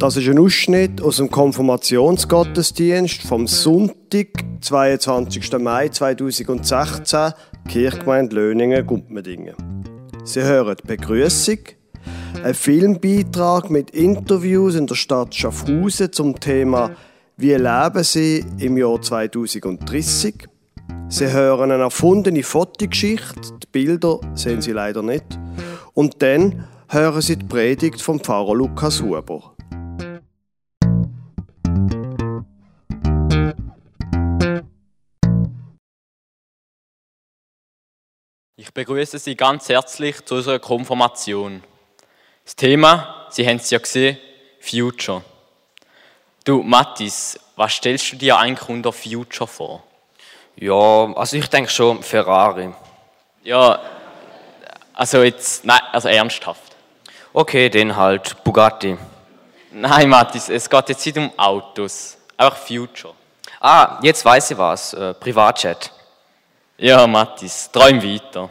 Das ist ein Ausschnitt aus dem Konfirmationsgottesdienst vom Sonntag, 22. Mai 2016, Kirchgemeinde Löningen, Gumpmedingen. Sie hören Begrüßung, einen Filmbeitrag mit Interviews in der Stadt Schaffhausen zum Thema Wie leben Sie im Jahr 2030? Sie hören eine erfundene Fotogeschichte, die Bilder sehen Sie leider nicht. Und dann hören Sie die Predigt vom Pfarrer Lukas Huber. Ich begrüße Sie ganz herzlich zu unserer Konfirmation. Das Thema, Sie haben es ja gesehen, Future. Du, Mathis, was stellst du dir eigentlich unter Future vor? Ja, also ich denke schon Ferrari. Ja, also jetzt, nein, also ernsthaft. Okay, den halt Bugatti. Nein, Mathis, es geht jetzt nicht um Autos, einfach Future. Ah, jetzt weiß ich was. Äh, Privatjet. Ja, Mathis, träum weiter.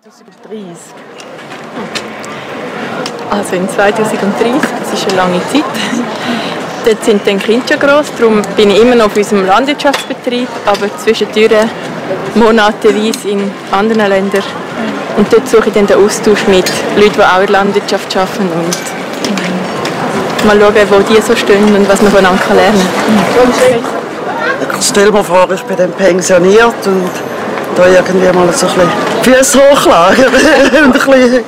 2030. Also in 2030, das ist eine lange Zeit. Dort sind dann Kinder schon gross, darum bin ich immer noch auf unserem Landwirtschaftsbetrieb, aber zwischendurch monateweise in anderen Ländern. Und dort suche ich dann den Austausch mit Leuten, die auch in der Landwirtschaft arbeiten und mal schauen, wo die so stehen und was man voneinander lernen kann. Stell mir vor, ich bin dann pensioniert und da irgendwie mal so ein bisschen die Füße hochlagern und ein bisschen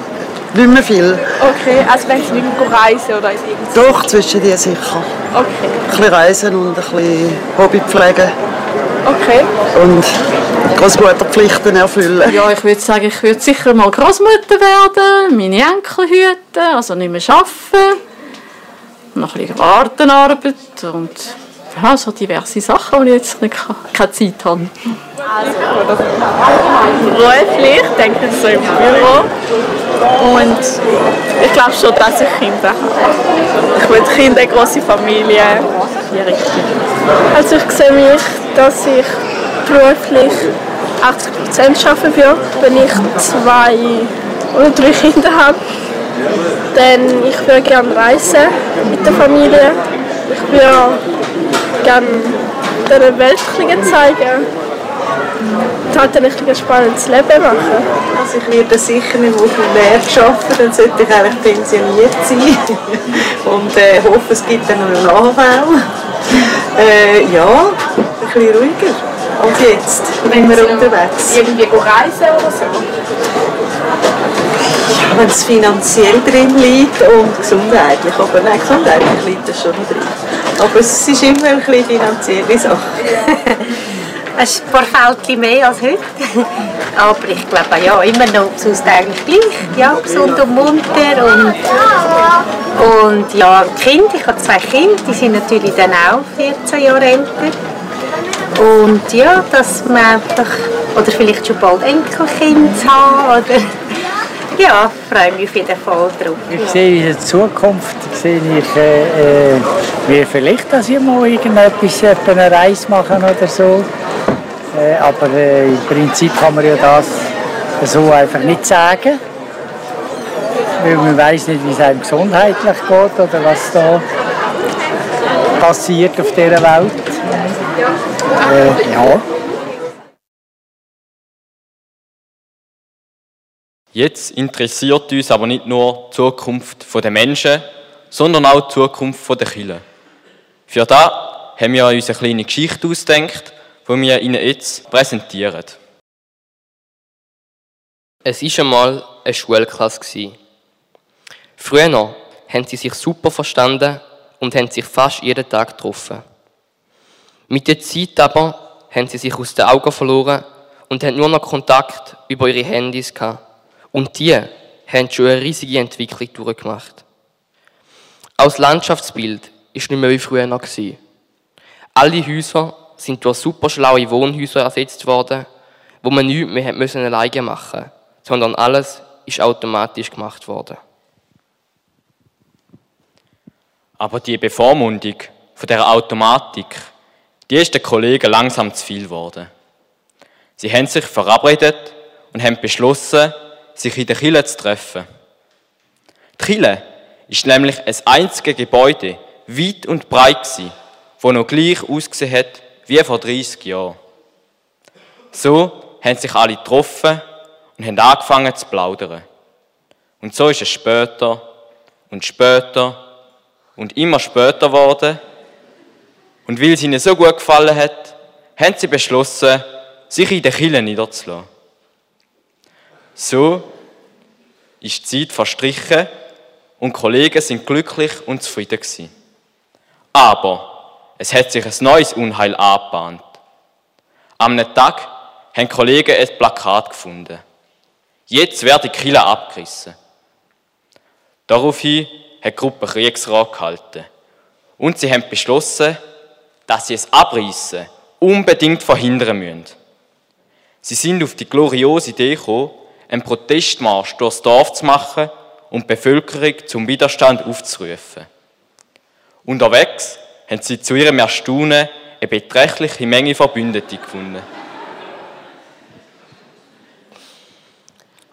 nicht mehr viel. Okay, also wenn Sie nicht mehr reisen oder irgendwas? Doch, zwischen die sicher. Okay. Ein bisschen reisen und ein bisschen Hobby pflegen Okay. und Großmutterpflichten erfüllen. Ja, ich würde sagen, ich würde sicher mal Großmutter werden, meine Enkel hüten, also nicht mehr arbeiten, noch ein bisschen Gartenarbeit und ja, so diverse Sachen, die ich jetzt nicht keine Zeit habe. Beruflich, denke ich so im Büro. Und ich glaube schon, dass ich Kinder habe. Ich will Kinder, eine grosse Familie. Also ich sehe mich, dass ich beruflich 80% arbeiten würde, wenn ich zwei oder drei Kinder habe. Denn ich würde gerne reisen mit der Familie. Ich würde gerne der Welt zeigen halt ein ein spannendes Leben machen. Also ich würde sicher nicht auf dem Wert arbeiten, dann sollte ich eigentlich pensioniert sein und äh, hoffe, es gibt dann noch einen Nachwelt. Äh, ja, ein bisschen ruhiger als jetzt, wenn wir unterwegs. Irgendwie reisen oder so. Ja, wenn es finanziell drin liegt und gesundheitlich, aber nein, gesundheitlich liegt das schon drin. Aber es ist immer ein bisschen finanzielle Sache. Es ist paar Fältchen mehr als heute. Aber ich glaube ja, immer noch sonst eigentlich gleich. Ja, gesund und munter. Und, und ja, Kind, ich habe zwei Kinder, die sind natürlich dann auch 14 Jahre älter. Und ja, dass man einfach, oder vielleicht schon bald Enkelkind haben, oder ja, freue mich auf jeden Fall drauf. Ich sehe in der Zukunft sehe ich, äh, äh, wie vielleicht, dass ich mal irgendetwas, etwa eine Reise machen oder so. Äh, aber äh, im Prinzip kann man ja das so einfach nicht sagen. Weil man weiß nicht, wie es einem gesundheitlich geht oder was da passiert auf dieser Welt. Äh, ja. Jetzt interessiert uns aber nicht nur die Zukunft der Menschen, sondern auch die Zukunft der Kirche. Für das haben wir uns eine kleine Geschichte ausgedacht, die wir Ihnen jetzt präsentieren. Es war einmal eine Schulklasse. Früher haben sie sich super verstanden und haben sich fast jeden Tag getroffen. Mit der Zeit aber haben sie sich aus den Augen verloren und haben nur noch Kontakt über ihre Handys gehabt. Und die haben schon eine riesige Entwicklung durchgemacht. Auch das Landschaftsbild war nicht mehr wie früher. Alle Häuser sind durch super schlaue Wohnhäuser ersetzt worden, wo man nichts mehr müssen alleine machen sondern alles ist automatisch gemacht worden. Aber die Bevormundung von der Automatik, die ist den Kollegen langsam zu viel geworden. Sie haben sich verabredet und haben beschlossen, sich in der Kille zu treffen. Die Kille ist nämlich ein einziges Gebäude, weit und breit gsi, wo noch gleich ausgesehen hat wie vor 30 Jahren. So haben sich alle getroffen und haben angefangen zu plaudern. Und so ist es später und später und immer später geworden. Und weil es ihnen so gut gefallen hat, haben sie beschlossen, sich in den Kirchen niederzulassen. So ist die Zeit verstrichen und Kollegen sind glücklich und zufrieden. Aber es hat sich ein neues Unheil angebahnt. Am Tag haben Kollegen ein Plakat gefunden. Jetzt wird die Kille abgerissen. Daraufhin hat die Gruppe Kriegsrat gehalten. Und sie haben beschlossen, dass sie es abreißen unbedingt verhindern müssen. Sie sind auf die gloriose Idee gekommen, einen Protestmarsch durchs Dorf zu machen und die Bevölkerung zum Widerstand aufzurufen. Unterwegs haben sie zu ihrem Erstaunen eine beträchtliche Menge Verbündete gefunden.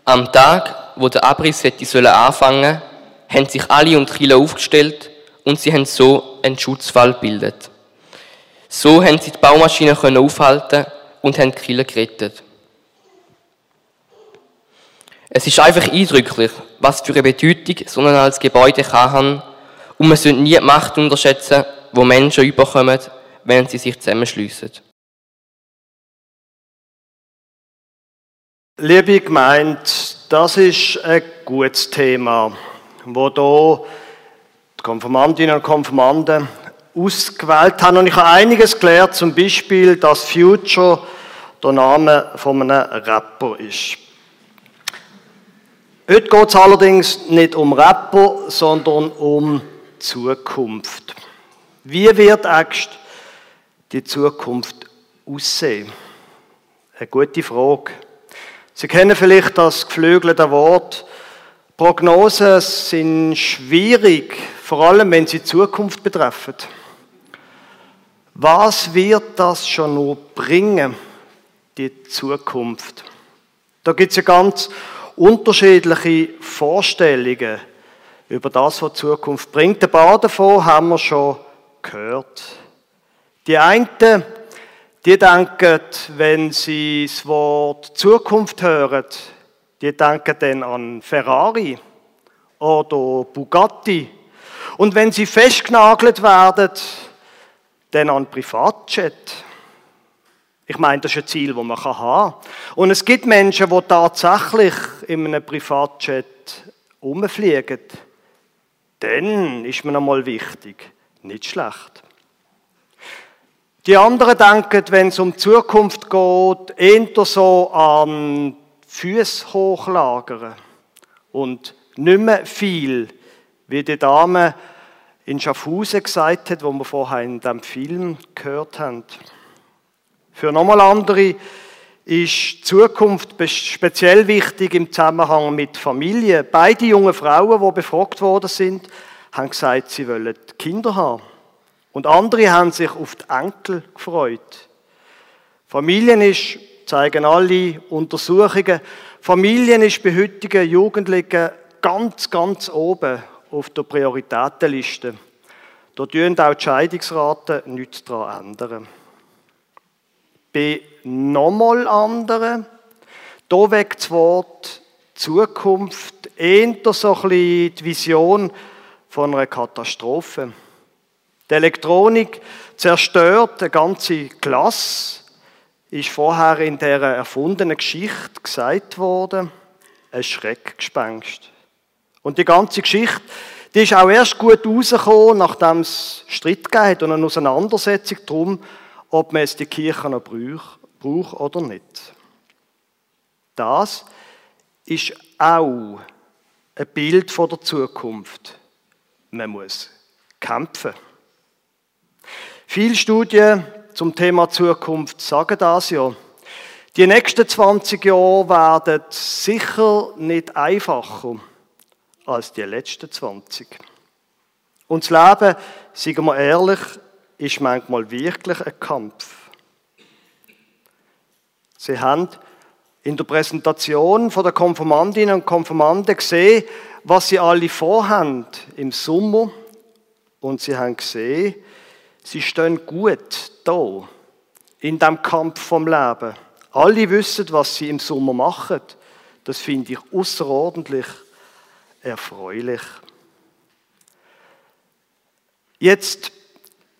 Am Tag, wo der Abriss hätte anfangen sollen, haben sich alle und Chile aufgestellt und sie haben so einen Schutzfall gebildet. So haben sie die Baumaschine können aufhalten und haben die Kille gerettet. Es ist einfach eindrücklich, was für eine Bedeutung so ein als Gebäude kann haben und man sollte nie die Macht unterschätzen, wo Menschen überkommen, wenn sie sich zusammenschliessen. Liebe Gemeinde, das ist ein gutes Thema, wo hier die Konfirmandinnen und Konfirmanden ausgewählt haben. Und ich habe einiges gelernt, zum Beispiel, dass Future der Name von einem Rapper ist. Heute geht es allerdings nicht um Rapper, sondern um Zukunft. Wie wird eigentlich die Zukunft aussehen? Eine gute Frage. Sie kennen vielleicht das geflügelte Wort. Prognosen sind schwierig, vor allem wenn sie Zukunft betreffen. Was wird das schon nur bringen, die Zukunft? Da gibt es ja ganz unterschiedliche Vorstellungen über das, was die Zukunft bringt. Ein paar davon haben wir schon gehört. Die einen, die denken, wenn sie das Wort Zukunft hören, die denken dann an Ferrari oder Bugatti. Und wenn sie festgenagelt werden, dann an Privatjet. Ich meine, das ist ein Ziel, das man haben kann. Und es gibt Menschen, die tatsächlich in einem Privatjet umfliegen. Dann ist mir einmal wichtig. Nicht schlecht. Die anderen denken, wenn es um die Zukunft geht, eher so an Füße hochlagern und nicht mehr viel, wie die Dame in Schaffhausen gesagt hat, wo wir vorher in dem Film gehört haben. Für nochmal andere ist Zukunft speziell wichtig im Zusammenhang mit Familie. Beide junge Frauen, die befragt worden sind, haben gesagt, sie wollen Kinder haben. Und andere haben sich auf die Enkel gefreut. Familien ist, zeigen alle Untersuchungen, Familien ist bei heutigen Jugendlichen ganz, ganz oben auf der Prioritätenliste. Da tun auch die Scheidungsraten nichts daran ändern. Bei nochmal anderen, da weckt das Wort Zukunft eher so ein bisschen die Vision von einer Katastrophe. Die Elektronik zerstört eine ganze Klasse, ist vorher in der erfundenen Geschichte gesagt worden, ein Schreckgespenst. Und die ganze Geschichte, die ist auch erst gut rausgekommen, nachdem es Streit hat und eine Auseinandersetzung darum, ob man jetzt die Kirche noch braucht oder nicht. Das ist auch ein Bild von der Zukunft. Man muss kämpfen. Viele Studien zum Thema Zukunft sagen das ja. Die nächsten 20 Jahre werden sicher nicht einfacher als die letzten 20. Und das Leben, sagen wir ehrlich, ist manchmal wirklich ein Kampf. Sie haben in der Präsentation von der Konformandinnen und Konformanden gesehen, was sie alle vorhaben im Sommer. Und sie haben gesehen, sie stehen gut da, in dem Kampf vom Leben. Alle wissen, was sie im Sommer machen. Das finde ich außerordentlich erfreulich. Jetzt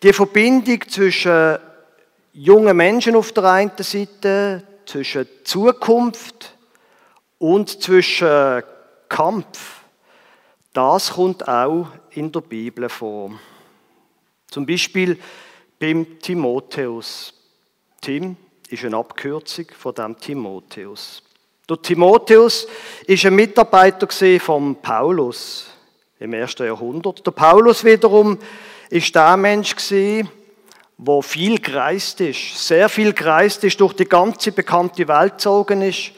die Verbindung zwischen jungen Menschen auf der einen Seite, zwischen Zukunft und zwischen Kampf, das kommt auch in der Bibel vor. Zum Beispiel beim Timotheus. Tim ist eine Abkürzung von dem Timotheus. Der Timotheus ist ein Mitarbeiter von Paulus im ersten Jahrhundert. Der Paulus wiederum ist der Mensch gewesen, wo viel gereist ist, sehr viel gereist ist, durch die ganze bekannte Welt gezogen ist,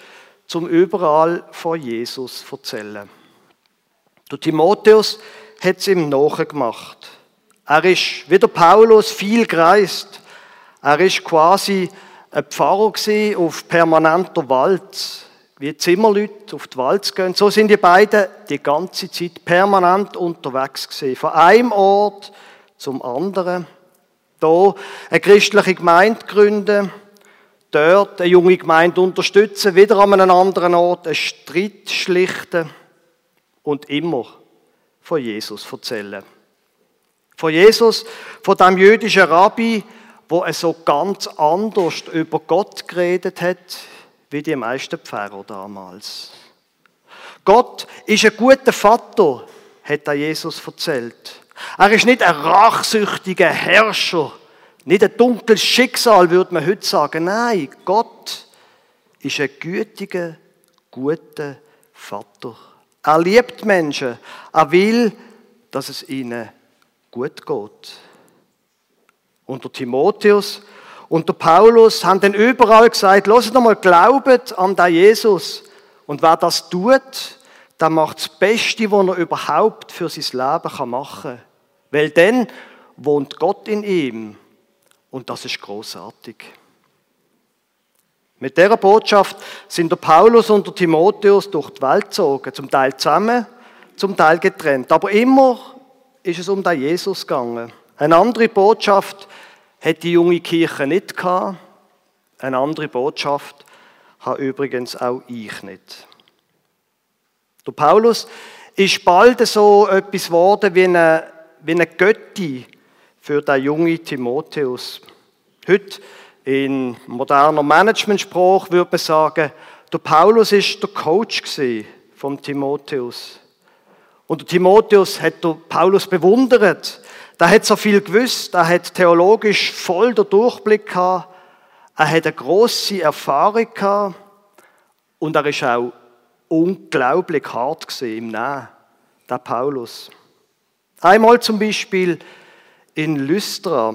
zum überall von Jesus zu erzählen. Der Timotheus hat es ihm nachgemacht. Er ist, wie der Paulus, viel gereist. Er ist quasi ein Pfarrer auf permanenter Wald, wie Zimmerleute auf die Wald gehen. So sind die beiden die ganze Zeit permanent unterwegs gewesen. Von einem Ort zum anderen. Hier eine christliche Gemeinde gründen, dort eine junge Gemeinde unterstützen, wieder an einem anderen Ort einen Streit schlichten und immer von Jesus erzählen. Von Jesus, von dem jüdischen Rabbi, wo er so ganz anders über Gott geredet hat, wie die meisten Pfarrer damals. Gott ist ein guter Vater, hat er Jesus erzählt. Er ist nicht ein rachsüchtiger Herrscher, nicht ein dunkles Schicksal, würde man heute sagen. Nein, Gott ist ein gütiger, guter Vater. Er liebt Menschen. Er will, dass es ihnen gut geht. Und der Timotheus und der Paulus haben dann überall gesagt, lasst mal, glaubet an den Jesus. Und wer das tut, der macht das Beste, was er überhaupt für sein Leben machen kann. Weil dann wohnt Gott in ihm und das ist großartig. Mit dieser Botschaft sind der Paulus und der Timotheus durch die Welt gezogen, zum Teil zusammen, zum Teil getrennt. Aber immer ist es um den Jesus gegangen. Eine andere Botschaft hat die junge Kirche nicht gehabt. Eine andere Botschaft habe übrigens auch ich nicht. Der Paulus ist bald so etwas geworden wie eine wie eine Götti für den jungen Timotheus. Heute in moderner Managementsprache würde man sagen, der Paulus ist der Coach vom Timotheus. Und der Timotheus hat der Paulus bewundert. Der hat so viel gewusst, er hat theologisch voll den Durchblick gehabt, er hat eine große Erfahrung gehabt und er ist auch unglaublich hart im Nähen, der Paulus. Einmal zum Beispiel in Lystra,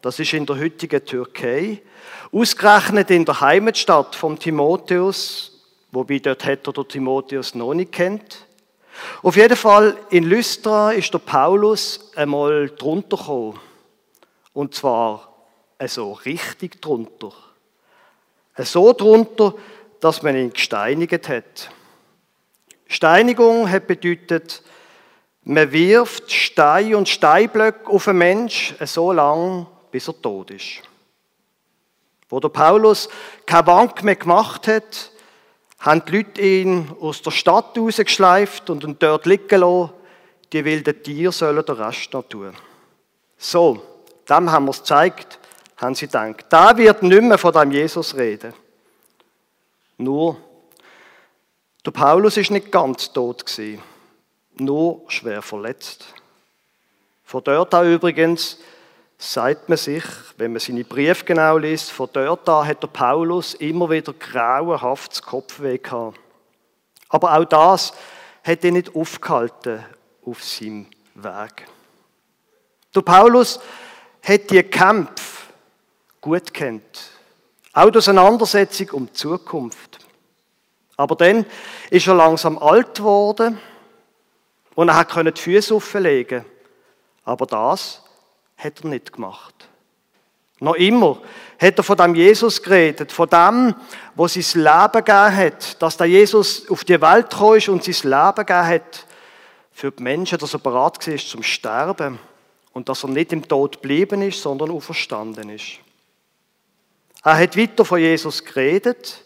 das ist in der heutigen Türkei, ausgerechnet in der Heimatstadt von Timotheus, wobei dort hätte er der Timotheus noch nicht kennt. Auf jeden Fall in Lystra ist der Paulus einmal drunter gekommen. Und zwar so richtig drunter. So drunter, dass man ihn gesteinigt hat. Steinigung hat bedeutet, man wirft Stein und Steinblöcke auf einen Mensch so lange, bis er tot ist. Wo der Paulus keine Bank mehr gemacht hat, haben die Leute ihn aus der Stadt rausgeschleift und ihn dort liegen lassen. Die wilden Tiere sollen den Rest noch tun. So, dem haben wir es gezeigt, haben sie gedacht. Da wird nicht mehr von dem Jesus reden. Nur, der Paulus ist nicht ganz tot gewesen nur schwer verletzt. Von dort an übrigens sagt man sich, wenn man seine Briefe genau liest, von dort an hat der Paulus immer wieder grauenhaftes Kopfweh gehabt. Aber auch das hat ihn nicht aufgehalten auf seinem Weg. Der Paulus hat die Kämpfe gut kennt. Auch die Auseinandersetzung um die Zukunft. Aber dann ist er langsam alt geworden und er konnte die Füße auflegen. Aber das hat er nicht gemacht. Noch immer hat er von dem Jesus geredet, von dem, wo sein Leben gegeben hat, dass der Jesus auf die Welt gekommen ist und sein Leben gegeben hat für die Menschen, dass er bereit war zum Sterben und dass er nicht im Tod geblieben ist, sondern auferstanden ist. Er hat weiter von Jesus geredet,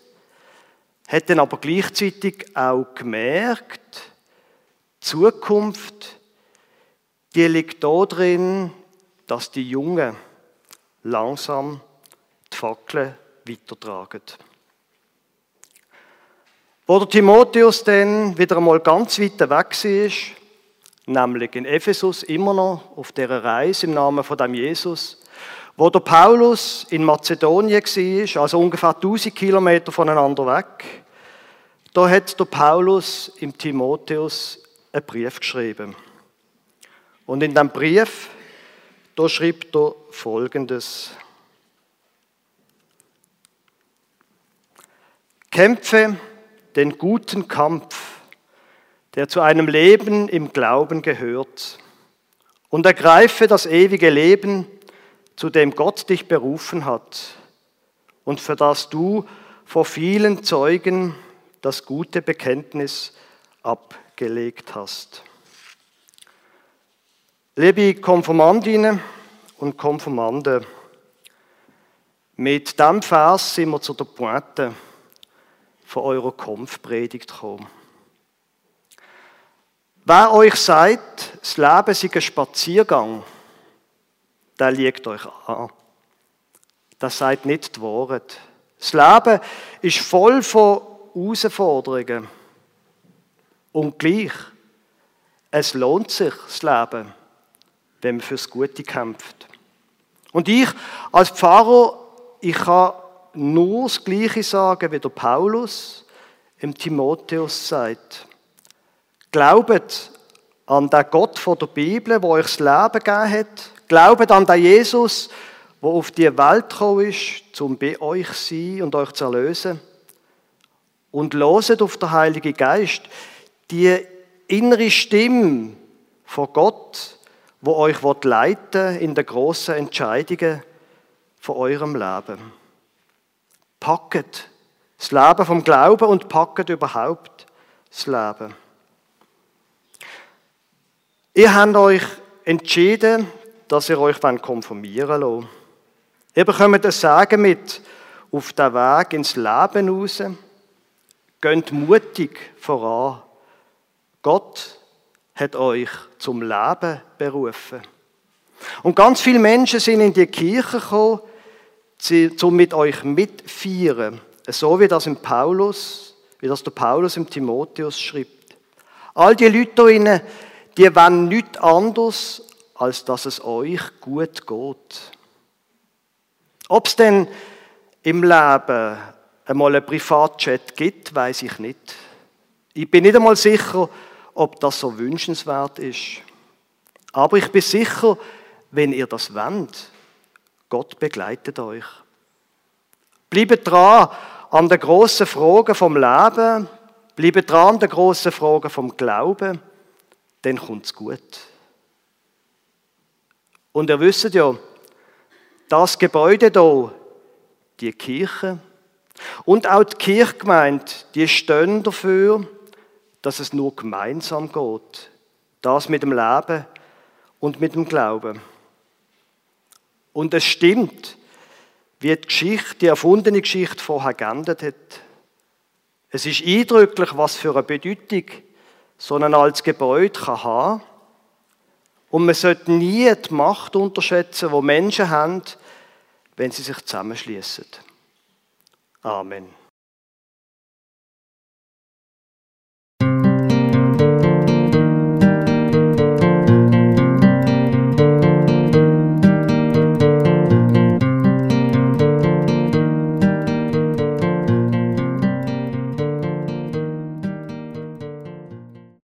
hat dann aber gleichzeitig auch gemerkt, Zukunft, die liegt darin, dass die Jungen langsam die Fackeln weitertragen. Wo der Timotheus dann wieder einmal ganz weit weg war, nämlich in Ephesus immer noch auf dieser Reise im Namen von dem Jesus, wo der Paulus in Mazedonien war, also ungefähr 1000 Kilometer voneinander weg, da hat der Paulus im Timotheus einen Brief geschrieben. Und in dem Brief, da schreibt er Folgendes. Kämpfe den guten Kampf, der zu einem Leben im Glauben gehört, und ergreife das ewige Leben, zu dem Gott dich berufen hat und für das du vor vielen Zeugen das gute Bekenntnis abgelegt hast. Liebe Konformandinnen und Konformanden, mit diesem Vers sind wir zu der Pointe von eurer Konfpredigt gekommen. Wer euch sagt, das Leben sei ein Spaziergang, der liegt euch an. Das sagt nicht die Wahrheit. Das Leben ist voll von Herausforderungen. Und gleich, es lohnt sich, das Leben, wenn man fürs Gute kämpft. Und ich als Pfarrer, ich kann nur das Gleiche sagen, wie der Paulus im Timotheus sagt. Glaubet an den Gott von der Bibel, der euch das Leben gegeben hat. Glaubet an den Jesus, der auf die Welt gekommen ist, um bei euch zu sein und euch zu erlösen. Und loset auf den Heiligen Geist, die innere Stimme von Gott, wo euch leiten in den grossen Entscheidungen von eurem Leben. Packet das Leben vom Glauben und packet überhaupt das Leben. Ihr habt euch entschieden, dass ihr euch konformieren lasst. Ihr bekommt ein Sagen mit auf den Weg ins Leben raus. Geht mutig voran. Gott hat euch zum Leben berufen. Und ganz viele Menschen sind in die Kirche gekommen, um mit euch mitfeiern. So wie das im Paulus, wie das der Paulus im Timotheus schreibt. All die Leute hier, die wollen nichts anderes, als dass es euch gut geht. Ob es denn im Leben einmal einen Privatchat gibt, weiß ich nicht. Ich bin nicht einmal sicher, ob das so wünschenswert ist. Aber ich bin sicher, wenn ihr das wollt, Gott begleitet euch. Bleibt dran an den grossen Fragen vom Leben, bleibt dran an den grossen Fragen vom Glauben, dann kommt es gut. Und ihr wisst ja, das Gebäude hier, die Kirche und auch die Kirchgemeinde, die stehen dafür, dass es nur gemeinsam geht. Das mit dem Leben und mit dem Glauben. Und es stimmt, wie die Geschichte, die erfundene Geschichte vorher geendet hat. Es ist eindrücklich, was für eine Bedeutung so ein altes Gebäude kann haben. Und man sollte nie die Macht unterschätzen, die Menschen haben, wenn sie sich zusammenschließen. Amen.